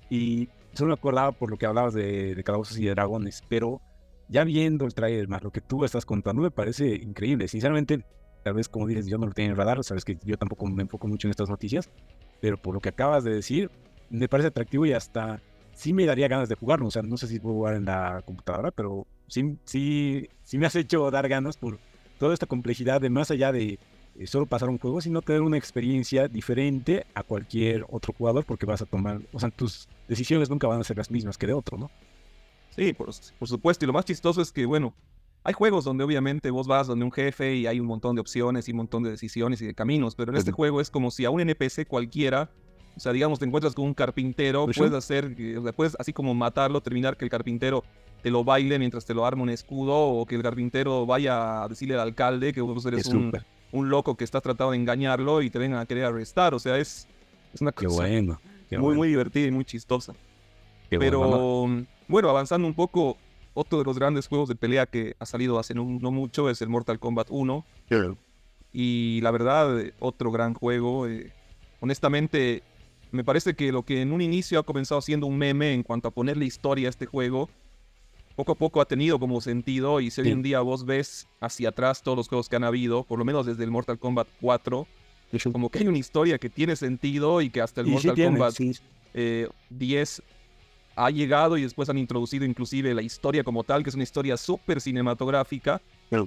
y solo me acordaba por lo que hablabas de, de calabozos y de dragones, pero ya viendo el trailer más lo que tú estás contando, me parece increíble. Sinceramente, tal vez como dices, yo no lo tenía en radar, sabes que yo tampoco me enfoco mucho en estas noticias, pero por lo que acabas de decir, me parece atractivo y hasta sí me daría ganas de jugarlo. O sea, no sé si puedo jugar en la computadora, pero sí, sí, sí me has hecho dar ganas por toda esta complejidad de más allá de solo pasar un juego, sino tener una experiencia diferente a cualquier otro jugador porque vas a tomar, o sea, tus decisiones nunca van a ser las mismas que de otro, ¿no? Sí, por, por supuesto. Y lo más chistoso es que, bueno, hay juegos donde obviamente vos vas donde un jefe y hay un montón de opciones y un montón de decisiones y de caminos, pero en este juego es como si a un NPC cualquiera, o sea, digamos, te encuentras con un carpintero, puedes hacer, o sea, puedes así como matarlo, terminar que el carpintero te lo baile mientras te lo arma un escudo o que el carpintero vaya a decirle al alcalde que vos eres un, un, loco que estás tratando de engañarlo y te vengan a querer arrestar. O sea, es, es una cosa bueno, muy, muy divertida y muy chistosa. Pero bueno, avanzando un poco, otro de los grandes juegos de pelea que ha salido hace no, mucho es el Mortal Kombat 1. Y la verdad, otro gran juego. Eh, honestamente, me parece que lo que en un inicio ha comenzado siendo un meme en cuanto a ponerle historia a este juego, poco a poco ha tenido como sentido y si hoy en día vos ves hacia atrás todos los juegos que han habido, por lo menos desde el Mortal Kombat 4, como que hay una historia que tiene sentido y que hasta el Mortal Kombat 10 eh, ha llegado y después han introducido inclusive la historia como tal, que es una historia súper cinematográfica.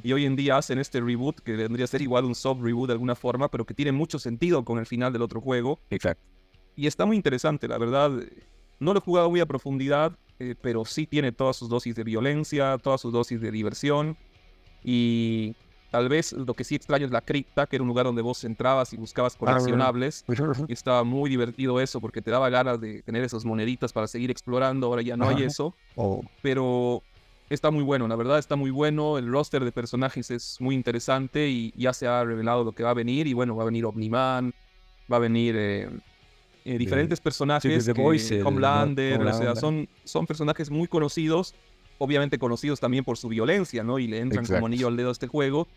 Y hoy en día hacen este reboot, que vendría a ser igual un soft reboot de alguna forma, pero que tiene mucho sentido con el final del otro juego. Exacto. Y está muy interesante, la verdad. No lo he jugado muy a profundidad, eh, pero sí tiene todas sus dosis de violencia, todas sus dosis de diversión. Y tal vez lo que sí extraño es la cripta, que era un lugar donde vos entrabas y buscabas ah, coleccionables. y estaba muy divertido eso, porque te daba ganas de tener esas moneditas para seguir explorando. Ahora ya no hay eso. Oh. Pero está muy bueno, la verdad está muy bueno. El roster de personajes es muy interesante y ya se ha revelado lo que va a venir. Y bueno, va a venir Omniman, va a venir eh, eh, diferentes personajes, Homelander, o sea, son, son personajes muy conocidos, obviamente conocidos también por su violencia, ¿no? Y le entran como anillo al dedo a este juego.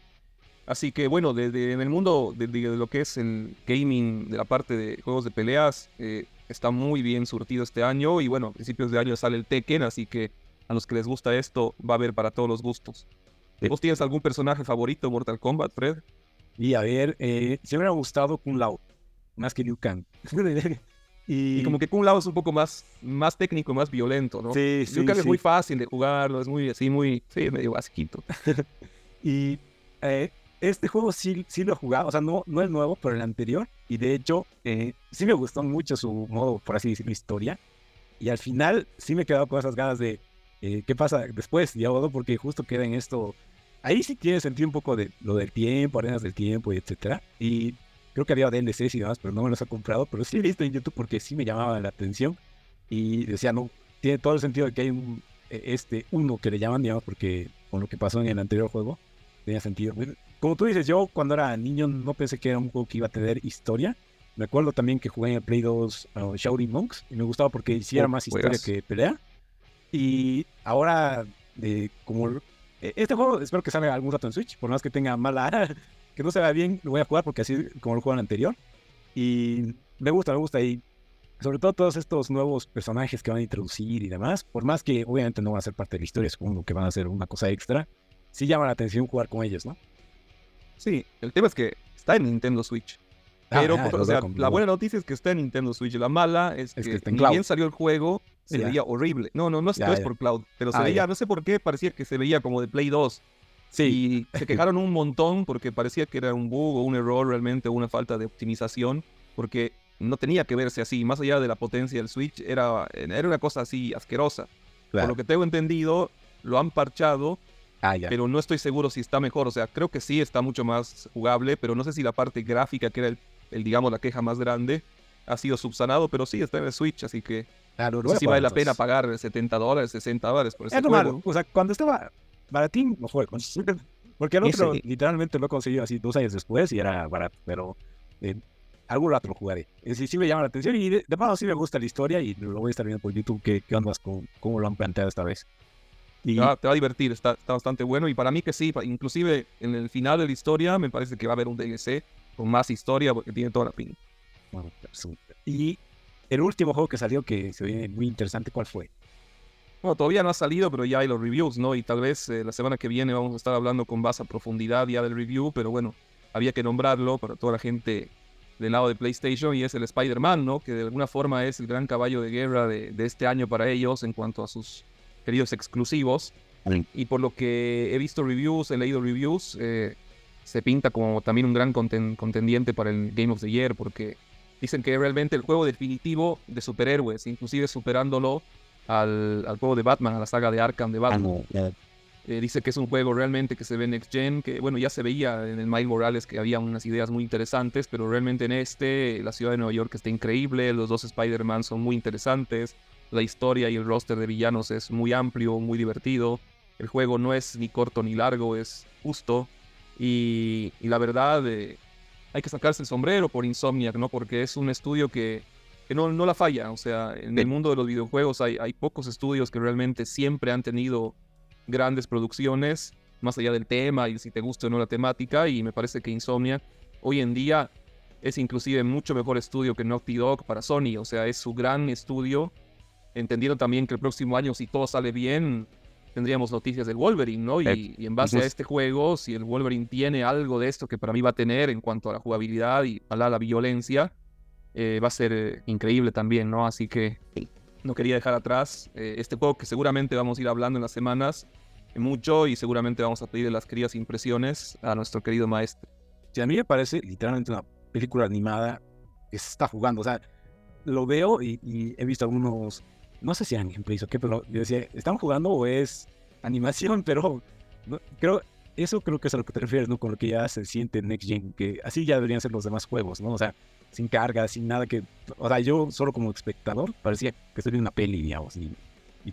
Así que bueno, desde en el mundo de, lo que es el gaming, de la parte de juegos de peleas, eh, está muy bien surtido este año. Y bueno, a principios de año sale el Tekken, así que a los que les gusta esto, va a haber para todos los gustos. ¿Vos tienes algún personaje favorito de Mortal Kombat, Fred? Y a ver, eh, se me ha gustado Kung Lao más que Liu Kang. y... como que Kung Lao es un poco más, más técnico, más violento, ¿no? Sí, sí. Liu Kang es muy fácil de jugarlo, es muy así, muy, sí, medio basiquito. y eh, este juego sí, sí lo he jugado, o sea, no, no es nuevo, pero el anterior. Y de hecho, eh, sí me gustó mucho su modo, por así decirlo, historia. Y al final sí me he quedado con esas ganas de eh, qué pasa después, diablo, porque justo queda en esto. Ahí sí tiene sentido un poco de lo del tiempo, arenas del tiempo y etcétera. Y Creo que había DLCs y demás, pero no me los ha comprado. Pero sí he visto en YouTube porque sí me llamaba la atención. Y decía, no, tiene todo el sentido de que hay un, e, este uno que le llaman, digamos, porque con lo que pasó en el anterior juego, tenía sentido. Como tú dices, yo cuando era niño no pensé que era un juego que iba a tener historia. Me acuerdo también que jugué en el Play 2 uh, Shouting Monks y me gustaba porque hiciera oh, más historia que pelea. Y ahora, eh, como e, este juego, espero que salga algún rato en Switch, por más que tenga mala que no se vea bien, lo voy a jugar porque así como lo juego en el anterior. Y me gusta, me gusta. Y sobre todo todos estos nuevos personajes que van a introducir y demás, por más que obviamente no van a ser parte de la historia, supongo que van a ser una cosa extra, sí llama la atención jugar con ellos, ¿no? Sí, el tema es que está en Nintendo Switch. Ah, Pero, o sea, la buena noticia es que está en Nintendo Switch. La mala es, que, ni bien salió el juego, se veía horrible. No, no, no es, por cloud, pero se ah, veía, no sé por qué, parecía que se veía como de Play 2. Sí. Y se quejaron un montón porque parecía que era un bug o un error realmente o una falta de optimización, porque no tenía que verse así, más allá de la potencia del Switch, era, era una cosa así asquerosa. Por lo que tengo entendido, lo han parchado, ah, pero no estoy seguro si está mejor. O sea, creo que sí está mucho más jugable, pero no sé si la parte gráfica, que era el, digamos, la queja más grande, ha sido subsanado, pero sí está en el Switch, así que claro, no sé si vale la pena pagar 70 dólares, 60 dólares por ese juego. O sea, cuando estaba baratín no fue. Porque el otro literalmente lo he conseguido así dos años después y era barato, pero eh, algún rato lo jugaré. Sí, sí me llama la atención y de, de sí me gusta la historia y lo voy a estar viendo por YouTube qué, qué ondas con cómo lo han planteado esta vez. Y... te va a divertir, está, está bastante bueno y para mí que sí, inclusive en el final de la historia me parece que va a haber un DLC con más historia porque tiene toda la pin. y el último juego que salió que se ve muy interesante, ¿cuál fue? Bueno, todavía no ha salido, pero ya hay los reviews, ¿no? Y tal vez eh, la semana que viene vamos a estar hablando con más a profundidad ya del review, pero bueno, había que nombrarlo para toda la gente del lado de PlayStation y es el Spider-Man, ¿no? Que de alguna forma es el gran caballo de guerra de, este año para ellos en cuanto a sus queridos exclusivos. Y por lo que he visto reviews, he leído reviews, eh, se pinta como también un gran contendiente para el Game of the Year porque dicen que realmente el juego definitivo de superhéroes, inclusive superándolo al, juego de Batman, a la saga de Arkham de Batman. Eh, dice que es un juego realmente que se ve next gen, que bueno, ya se veía en el Miles Morales que había unas ideas muy interesantes, pero realmente en este, la ciudad de Nueva York está increíble, los dos Spider-Man son muy interesantes, la historia y el roster de villanos es muy amplio, muy divertido, el juego no es ni corto ni largo, es justo, y, la verdad, eh, hay que sacarse el sombrero por Insomniac, ¿no? Porque es un estudio que, no, no, la falla. O sea, en el mundo de los videojuegos hay, hay pocos estudios que realmente siempre han tenido grandes producciones, más allá del tema y si te gusta o no la temática. Y me parece que Insomniac hoy en día es inclusive mucho mejor estudio que Naughty Dog para Sony. O sea, es su gran estudio. Entendiendo también que el próximo año, si todo sale bien, tendríamos noticias del Wolverine, ¿no? Y, en base a este juego, si el Wolverine tiene algo de esto que para mí va a tener en cuanto a la jugabilidad y a la, violencia, eh, va a ser eh, increíble también, ¿no? Así que no quería dejar atrás eh, este juego que seguramente vamos a ir hablando en las semanas mucho y seguramente vamos a pedir las queridas impresiones a nuestro querido maestro. Sí, a mí me parece literalmente una película animada que se está jugando, o sea, lo veo y, y he visto algunos no sé si eran gameplays o qué, pero yo decía, ¿están jugando o es animación? Pero creo, eso creo que es a lo que te refieres, ¿no? Con lo que ya se siente en Next Gen, que así ya deberían ser los demás juegos, ¿no? O sea, sin carga, sin nada que... O sea, yo solo como espectador parecía que estoy viendo una peli, digamos, y,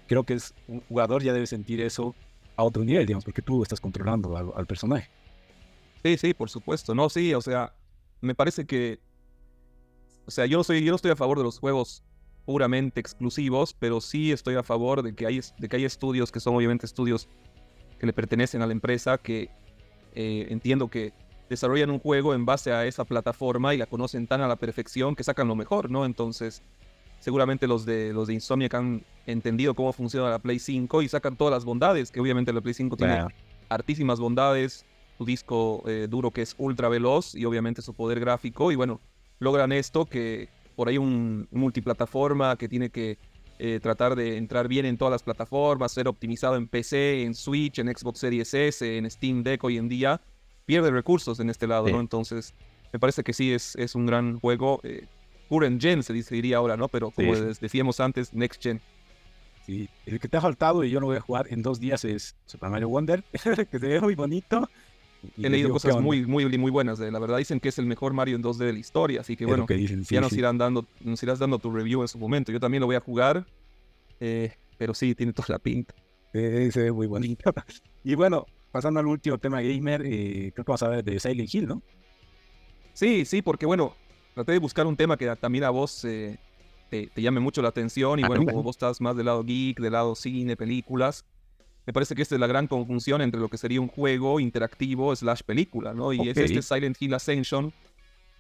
creo que es un jugador ya debe sentir eso a otro nivel, digamos, porque tú estás controlando al, personaje. Sí, sí, por supuesto, no, sí, o sea, me parece que... O sea, yo no, soy, yo no estoy a favor de los juegos puramente exclusivos, pero sí estoy a favor de que hay, de que hay estudios que son obviamente estudios que le pertenecen a la empresa, que eh, entiendo que desarrollan un juego en base a esa plataforma y la conocen tan a la perfección que sacan lo mejor, ¿no? Entonces, seguramente los de, los de Insomniac han entendido cómo funciona la Play 5 y sacan todas las bondades, que obviamente la Play 5 tiene hartísimas bondades, su disco eh, duro que es ultra veloz y obviamente su poder gráfico, y bueno, logran esto que por ahí un, multiplataforma que tiene que eh, tratar de entrar bien en todas las plataformas, ser optimizado en PC, en Switch, en Xbox Series S, en Steam Deck hoy en día, pierde recursos en este lado, ¿no? Entonces, me parece que sí es, es un gran juego. Eh, current Gen se diría ahora, ¿no? Pero como decíamos antes, Next Gen. Sí, el que te ha faltado y yo no voy a jugar en dos días es Super Mario Wonder, que se ve muy bonito. He leído cosas muy, muy, muy buenas. De, la verdad dicen que es el mejor Mario en 2D de la historia. Así que bueno, ya nos, Irán dando, nos irás dando tu review en su momento. Yo también lo voy a jugar. Eh, pero sí, tiene toda la pinta. se ve muy bonito. y bueno, pasando al último tema gamer, eh, creo que vamos a ver de Silent Hill, ¿no? Sí, sí, porque bueno, traté de buscar un tema que también a vos eh, te, llame mucho la atención. Y ah, bueno, como vos estás más del lado geek, del lado cine, películas, me parece que esta es la gran conjunción entre lo que sería un juego interactivo slash película, ¿no? Y es este Silent Hill Ascension,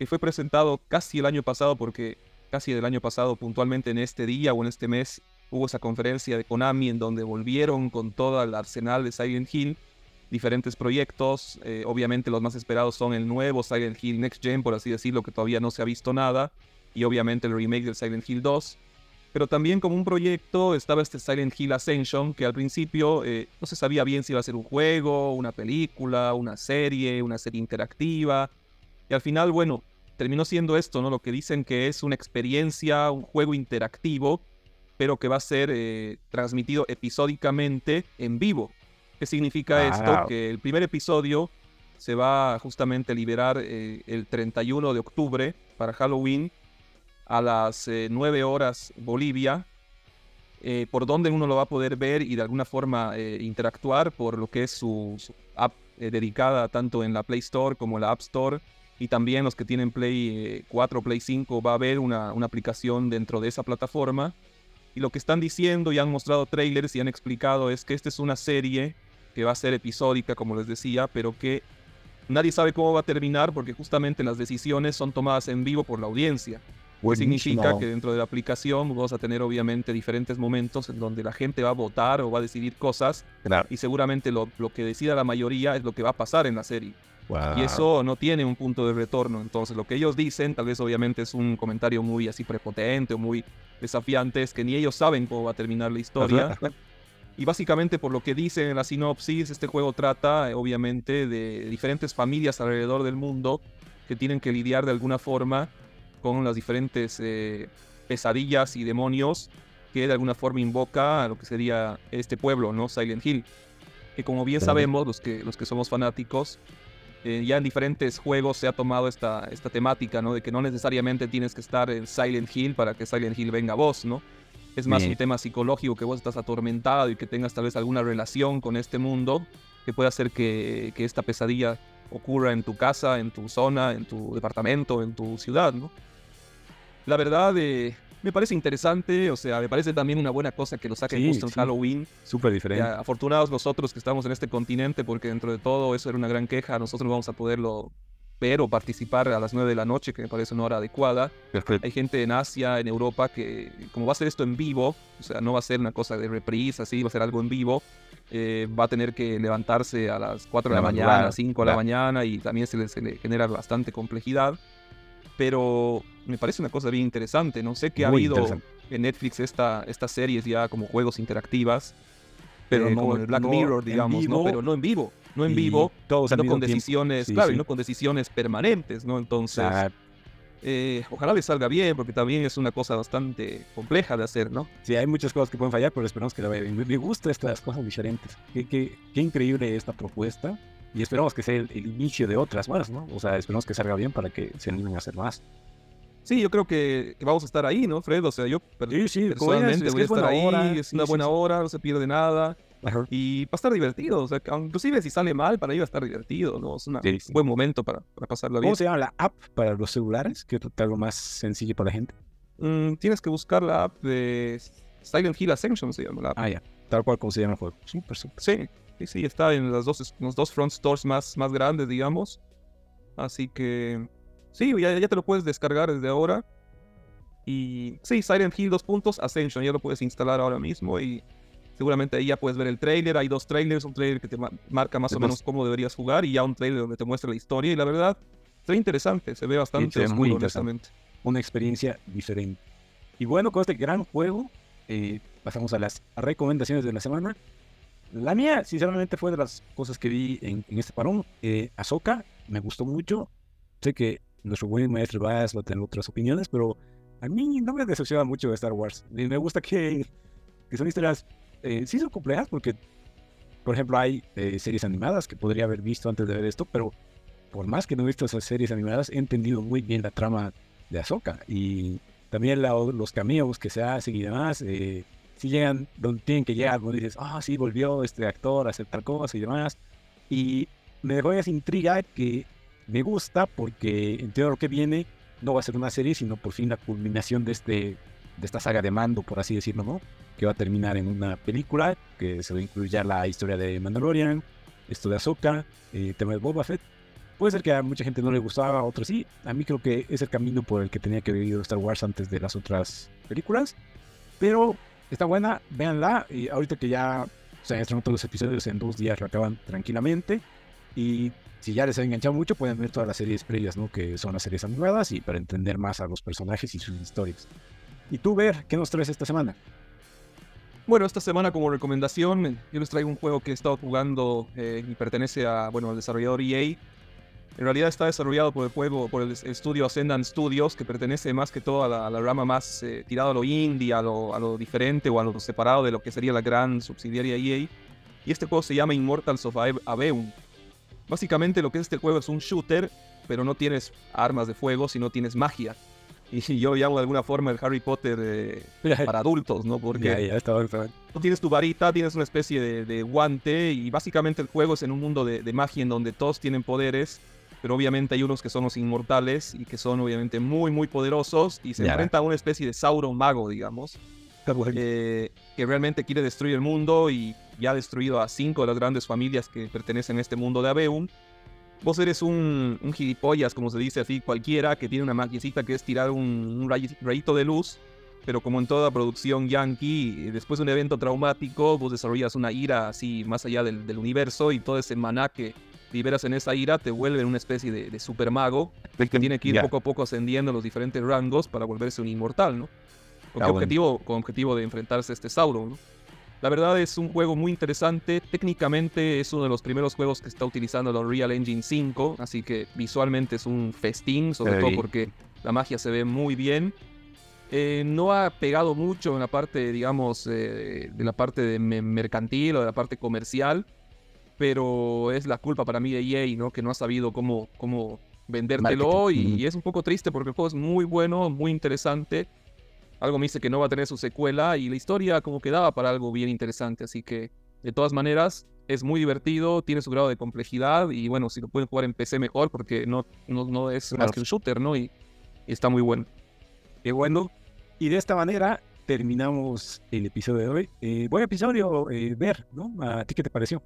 que fue presentado casi el año pasado, porque casi el año pasado, puntualmente en este día o en este mes, hubo esa conferencia de Konami en donde volvieron con todo el arsenal de Silent Hill, diferentes proyectos, eh, obviamente los más esperados son el nuevo Silent Hill Next Gen, por así decirlo, que todavía no se ha visto nada, y obviamente el remake del Silent Hill 2 pero también como un proyecto estaba este Silent Hill Ascension, que al principio eh, no se sabía bien si iba a ser un juego, una película, una serie, una serie interactiva, y al final, bueno, terminó siendo esto, ¿no? Lo que dicen que es una experiencia, un juego interactivo, pero que va a ser eh, transmitido episódicamente en vivo. ¿Qué significa esto? Que el primer episodio se va justamente a liberar eh, el 31 de octubre para Halloween a las 9 eh, horas Bolivia, eh, por donde uno lo va a poder ver y de alguna forma eh, interactuar por lo que es su, app dedicada tanto en la Play Store como en la App Store. Y también los que tienen Play 4 Play 5 va a haber una, una aplicación dentro de esa plataforma. Y lo que están diciendo y han mostrado trailers y han explicado es que esta es una serie que va a ser episódica, como les decía, pero que nadie sabe cómo va a terminar porque justamente las decisiones son tomadas en vivo por la audiencia. Significa que dentro de la aplicación vamos a tener obviamente diferentes momentos en donde la gente va a votar o va a decidir cosas y seguramente lo, lo, que decida la mayoría es lo que va a pasar en la serie. Y eso no tiene un punto de retorno. Entonces lo que ellos dicen, tal vez obviamente es un comentario muy así prepotente o muy desafiante, es que ni ellos saben cómo va a terminar la historia. Y básicamente por lo que dicen en la sinopsis, este juego trata eh, obviamente de diferentes familias alrededor del mundo que tienen que lidiar de alguna forma con las diferentes eh, pesadillas y demonios que de alguna forma invoca a lo que sería este pueblo, ¿no? Silent Hill. Que como bien sabemos, los que, los que somos fanáticos, eh, ya en diferentes juegos se ha tomado esta, esta temática, ¿no? De que no necesariamente tienes que estar en Silent Hill para que Silent Hill venga a vos, ¿no? Es más un tema psicológico que vos estás atormentado y que tengas tal vez alguna relación con este mundo que puede hacer que, que esta pesadilla ocurra en tu casa, en tu zona, en tu departamento, en tu ciudad, ¿no? La verdad, eh, me parece interesante, o sea, me parece también una buena cosa que lo saquen justo en Halloween. Súper diferente. afortunados nosotros que estamos en este continente, porque dentro de todo eso era una gran queja, nosotros vamos a poderlo ver o participar a las 9 de la noche, que me parece una hora adecuada. Hay gente en Asia, en Europa, que como va a ser esto en vivo, o sea, no va a ser una cosa de reprise, así, va a ser algo en vivo, eh, va a tener que levantarse a las 4 de la, mañana, a las 5 de la mañana, y también se le, se le genera bastante complejidad. Pero me parece una cosa bien interesante. No sé qué ha habido en Netflix esta, estas series ya como juegos interactivas, pero eh, no como el Black Mirror, digamos, ¿no? Pero no en vivo, no en vivo, todos no con decisiones, claro, y no con decisiones permanentes, ¿no? Entonces, eh, ojalá le salga bien, porque también es una cosa bastante compleja de hacer, ¿no? Sí, hay muchas cosas que pueden fallar, pero esperamos que la vayan. Me, gusta estas cosas diferentes. Qué, qué, qué increíble esta propuesta. Y esperamos que sea el, inicio de otras más, ¿no? O sea, esperamos que salga bien para que se animen a hacer más. Sí, yo creo que, vamos a estar ahí, ¿no, Fred? O sea, yo sí, sí, personalmente voy a estar ahí, es una buena hora, no se pierde nada. Y va a estar divertido, o sea, inclusive si sale mal, para ir va a estar divertido, ¿no? Es un buen momento para, para, pasarlo bien. ¿Cómo se llama la app para los celulares? Que es algo más sencillo para la gente. Mm, tienes que buscar la app de Silent Hill Ascension, se llama la app. Ah, ya. Tal cual como se llama el juego. Súper, súper. Sí, sí, sí, está en las dos, los dos front stores más, más grandes, digamos. Así que Sí, ya, ya te lo puedes descargar desde ahora. Y sí, Silent Hill 2 puntos, Ascension, ya lo puedes instalar ahora mismo y seguramente ahí ya puedes ver el trailer. Hay dos trailers, un trailer que te marca más o menos cómo deberías jugar y ya un trailer donde te muestra la historia. Y la verdad, está interesante, se ve bastante muy honestamente. Una experiencia diferente. Y bueno, con este gran juego, eh, pasamos a las recomendaciones de la semana. La mía, sinceramente, fue de las cosas que vi en, este parón. Eh, Ahsoka, me gustó mucho. Sé que nuestro buen maestro Bass va a tener otras opiniones, pero a mí no me decepciona mucho de Star Wars. Me gusta que, que son historias, eh, sí son complejas, porque, por ejemplo, hay eh, series animadas que podría haber visto antes de ver esto, pero por más que no he visto esas series animadas, he entendido muy bien la trama de Ahsoka. Y también los cameos que se hacen y demás, eh, si llegan donde tienen que llegar, donde dices, ah, sí, volvió este actor a hacer tal cosa y demás. Y me dejó esa intriga que me gusta porque entiendo lo que viene no va a ser una serie, sino por fin la culminación de, este, de esta saga de mando, por así decirlo, ¿no? Que va a terminar en una película que se va a incluir ya la historia de Mandalorian, esto de Ahsoka, eh, tema de Boba Fett. Puede ser que a mucha gente no le gustaba, a otros sí. A mí creo que es el camino por el que tenía que vivir Star Wars antes de las otras películas. Pero está buena, véanla. Y ahorita que ya se han todos los episodios en dos días, lo acaban tranquilamente. Y si ya les ha enganchado mucho, pueden ver todas las series previas, ¿no? Que son las series animadas y para entender más a los personajes y sus historias. Y tú, Ver, ¿qué nos traes esta semana? Bueno, esta semana como recomendación, yo les traigo un juego que he estado jugando eh, y pertenece a, bueno, al desarrollador EA. En realidad está desarrollado por el juego, por el estudio Ascendant Studios, que pertenece más que todo a la, rama más eh, tirada a lo indie, a lo, a lo, diferente o a lo separado de lo que sería la gran subsidiaria EA. Y este juego se llama Immortals of Aveum. Básicamente lo que es este juego es un shooter, pero no tienes armas de fuego, sino tienes magia. Y yo llamo de alguna forma el Harry Potter eh, para adultos, ¿no? Porque tú tienes tu varita, tienes una especie de, guante y básicamente el juego es en un mundo de, magia en donde todos tienen poderes, pero obviamente hay unos que son los inmortales y que son obviamente muy, muy poderosos y se enfrenta a una especie de Sauron mago, digamos. Eh, que realmente quiere destruir el mundo y ya ha destruido a cinco de las grandes familias que pertenecen a este mundo de Abeum. Vos eres un, un gilipollas, como se dice así, cualquiera, que tiene una maquinita que es tirar un, un rayi- rayito de luz, pero como en toda producción yankee, después de un evento traumático, vos desarrollas una ira así más allá del, del universo y todo ese maná que liberas en esa ira te vuelve una especie de, de super mago que tiene que ir poco a poco ascendiendo en los diferentes rangos para volverse un inmortal, ¿no? ¿Con Ah, qué bueno. objetivo? Con objetivo de enfrentarse a este Sauron, ¿no? La verdad es un juego muy interesante. Técnicamente es uno de los primeros juegos que está utilizando el Unreal Engine 5, así que visualmente es un festín, sobre todo porque la magia se ve muy bien. Eh, no ha pegado mucho en la parte, digamos, eh, de la parte de me- mercantil o de la parte comercial, pero es la culpa para mí de EA, ¿no? Que no ha sabido cómo, cómo vendértelo y, Ujú. es un poco triste porque el juego es muy bueno, muy interesante. Algo me dice que no va a tener su secuela y la historia como que daba para algo bien interesante, así que de todas maneras es muy divertido, tiene su grado de complejidad y bueno, si lo pueden jugar en PC mejor porque no, no, no es más que un shooter, ¿no? Y, y está muy bueno. Qué bueno. Y de esta manera terminamos el episodio de hoy. Eh, buen episodio, eh, Ver, ¿no? ¿A ti qué te pareció?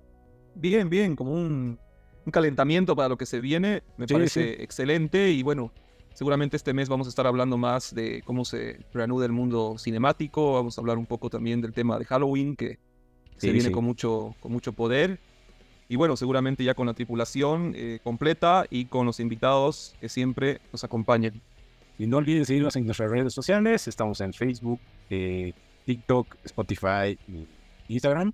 Bien, bien, como un, un calentamiento para lo que se viene, me Sí, parece sí. excelente y bueno, seguramente este mes vamos a estar hablando más de cómo se reanuda el mundo cinemático, vamos a hablar un poco también del tema de Halloween que se viene sí. con mucho, con mucho poder y bueno, seguramente ya con la tripulación eh, completa y con los invitados que siempre nos acompañen. Y no olviden seguirnos en nuestras redes sociales. Estamos en Facebook, eh, TikTok, Spotify Instagram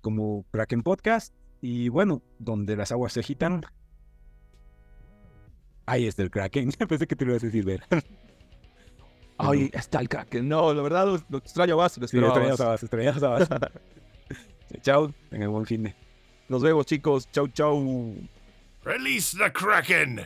como Kraken Podcast. Y bueno, donde las aguas se agitan, ahí está el Kraken. Pensé que te lo ibas a decir, Ver. Ay, está el Kraken. No, la verdad lo, lo extraño más, lo Sí, esperaba extrañamos más. a Bas, extrañamos a Bas. Chao, tengan buen fin de. Nos vemos chicos, chau chau. Release the Kraken!